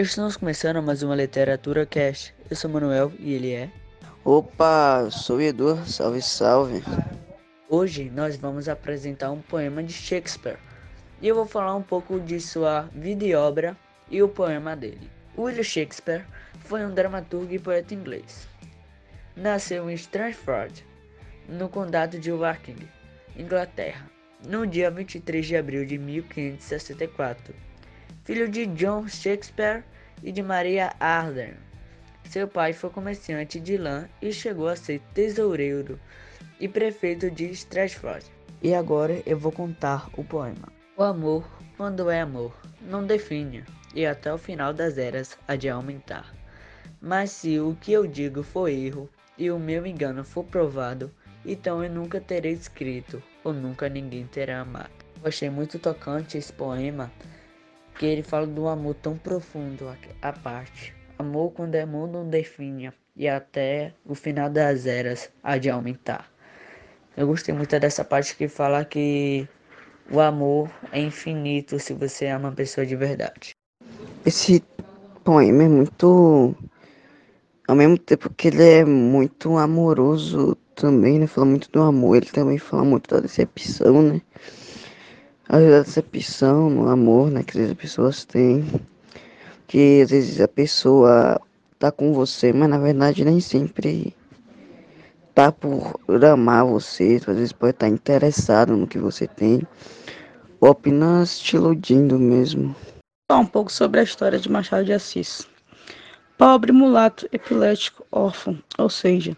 Estamos começando mais uma Literatura Cast. Eu sou Manuel e ele é. Opa, sou o Edu, salve salve. Hoje nós vamos apresentar um poema de Shakespeare e eu vou falar um pouco de sua vida e obra e o poema dele. William Shakespeare foi um dramaturgo e poeta inglês. Nasceu em Stratford, no condado de Woking, Inglaterra, no dia 23 de abril de 1564 filho de John Shakespeare e de Maria Arden. Seu pai foi comerciante de lã e chegou a ser tesoureiro e prefeito de Stratford. E agora eu vou contar o poema. O amor, quando é amor, não define, e até o final das eras há de aumentar. Mas se o que eu digo for erro, e o meu engano for provado, então eu nunca terei escrito, ou nunca ninguém terá amado. Eu achei muito tocante esse poema, que ele fala do amor tão profundo à parte. Amor quando é amor não define e até o final das eras há de aumentar. Eu gostei muito dessa parte que fala que o amor é infinito se você ama uma pessoa de verdade. Esse poema é muito. Ao mesmo tempo que ele é muito amoroso também, né? Fala muito do amor, ele também fala muito da decepção, né? A decepção no amor né, que as pessoas têm. Que às vezes a pessoa tá com você, mas na verdade nem sempre tá por amar você, às vezes pode estar tá interessado no que você tem, ou apenas te iludindo mesmo. Falar um pouco sobre a história de Machado de Assis. Pobre, mulato, epilético, órfão, ou seja,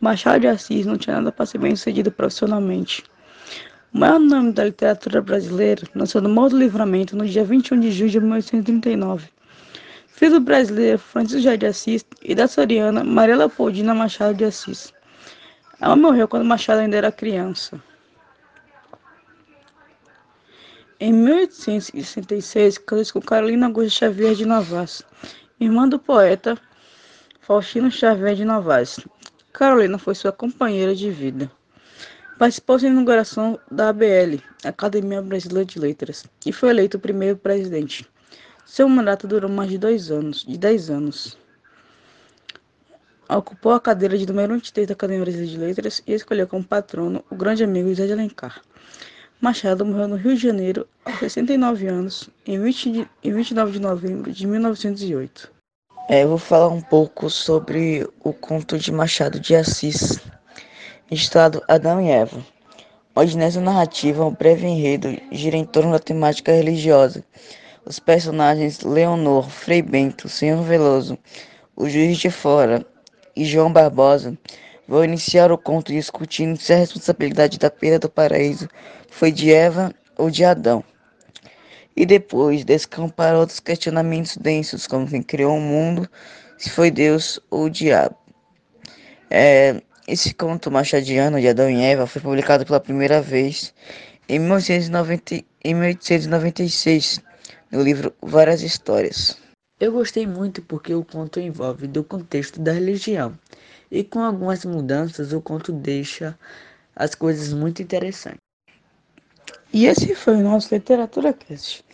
Machado de Assis não tinha nada para ser bem sucedido profissionalmente. O maior nome da literatura brasileira nasceu no Morro do Livramento no dia 21 de julho de 1839. Filho do brasileiro Francisco José de Assis e da soriana Maria Leopoldina Machado de Assis. Ela morreu quando Machado ainda era criança. Em 1866, casou-se com Carolina Augusta Xavier de Novaes, irmã do poeta Faustino Xavier de Novaes. Carolina foi sua companheira de vida. Participou da inauguração da ABL, Academia Brasileira de Letras, e foi eleito o primeiro presidente. Seu mandato durou mais de dois anos, de dez anos. Ocupou a cadeira de número 23 da Academia Brasileira de Letras e escolheu como patrono o grande amigo José de Alencar. Machado morreu no Rio de Janeiro aos 69 anos, em, 20 de, em 29 de novembro de 1908. É, eu vou falar um pouco sobre o conto de Machado de Assis, Estado Adão e Eva. Onde nessa narrativa um breve enredo gira em torno da temática religiosa. Os personagens Leonor, Frei Bento, Senhor Veloso, o Juiz de Fora e João Barbosa vão iniciar o conto discutindo se a responsabilidade da perda do paraíso foi de Eva ou de Adão. E depois descampar outros questionamentos densos, como quem criou o mundo, se foi Deus ou o diabo. É, esse conto machadiano de Adão e Eva foi publicado pela primeira vez em, 1990, em 1896 no livro Várias Histórias. Eu gostei muito porque o conto envolve do contexto da religião e com algumas mudanças o conto deixa as coisas muito interessantes. E esse foi o nosso Literatura Cast.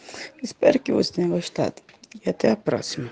Espero que você tenha gostado e até a próxima.